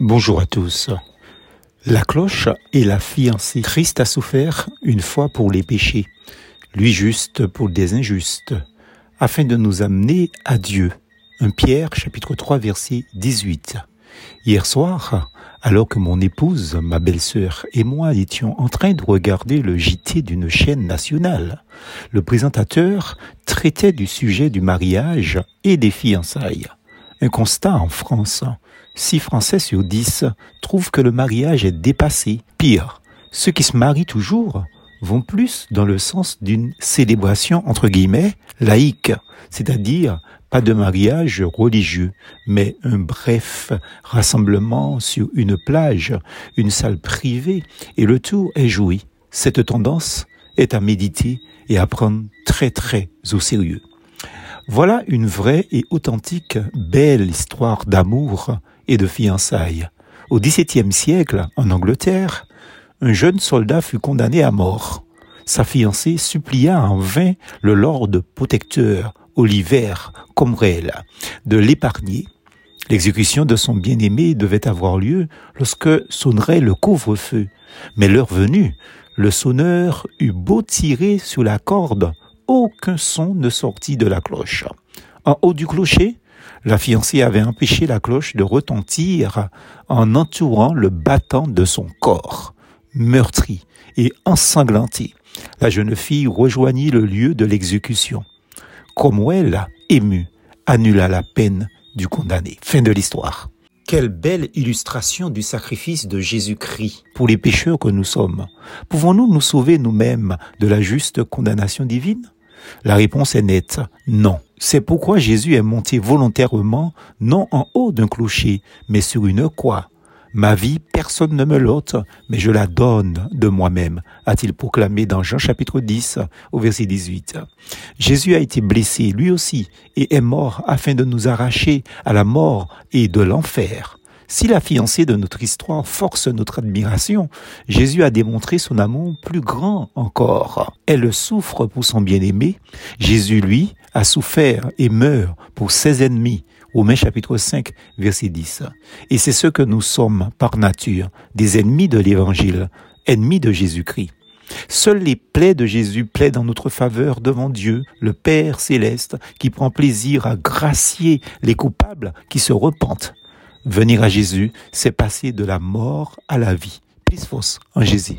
Bonjour à tous. La cloche est la fiancée. Christ a souffert une fois pour les péchés, lui juste pour des injustes, afin de nous amener à Dieu. 1 Pierre chapitre 3 verset 18. Hier soir, alors que mon épouse, ma belle-sœur et moi étions en train de regarder le JT d'une chaîne nationale, le présentateur traitait du sujet du mariage et des fiançailles. Un constat en France. 6 Français sur 10 trouvent que le mariage est dépassé. Pire, ceux qui se marient toujours vont plus dans le sens d'une célébration entre guillemets laïque, c'est-à-dire pas de mariage religieux, mais un bref rassemblement sur une plage, une salle privée, et le tout est joui. Cette tendance est à méditer et à prendre très très au sérieux. Voilà une vraie et authentique belle histoire d'amour et de fiançailles. Au XVIIe siècle, en Angleterre, un jeune soldat fut condamné à mort. Sa fiancée supplia en vain le lord protecteur, Oliver Cromwell, de l'épargner. L'exécution de son bien-aimé devait avoir lieu lorsque sonnerait le couvre-feu. Mais l'heure venue, le sonneur eut beau tirer sur la corde aucun son ne sortit de la cloche. En haut du clocher, la fiancée avait empêché la cloche de retentir en entourant le battant de son corps. Meurtrie et ensanglantée, la jeune fille rejoignit le lieu de l'exécution. Cromwell, ému, annula la peine du condamné. Fin de l'histoire. Quelle belle illustration du sacrifice de Jésus-Christ pour les pécheurs que nous sommes. Pouvons-nous nous sauver nous-mêmes de la juste condamnation divine? La réponse est nette, non. C'est pourquoi Jésus est monté volontairement, non en haut d'un clocher, mais sur une croix. Ma vie, personne ne me l'ôte, mais je la donne de moi-même, a-t-il proclamé dans Jean chapitre 10 au verset 18. Jésus a été blessé lui aussi et est mort afin de nous arracher à la mort et de l'enfer. Si la fiancée de notre histoire force notre admiration, Jésus a démontré son amour plus grand encore. Elle souffre pour son bien-aimé. Jésus, lui, a souffert et meurt pour ses ennemis. Romains chapitre 5, verset 10. Et c'est ce que nous sommes par nature, des ennemis de l'évangile, ennemis de Jésus-Christ. Seules les plaies de Jésus plaident en notre faveur devant Dieu, le Père céleste, qui prend plaisir à gracier les coupables qui se repentent. Venir à Jésus, c'est passer de la mort à la vie. Plus fausse en Jésus.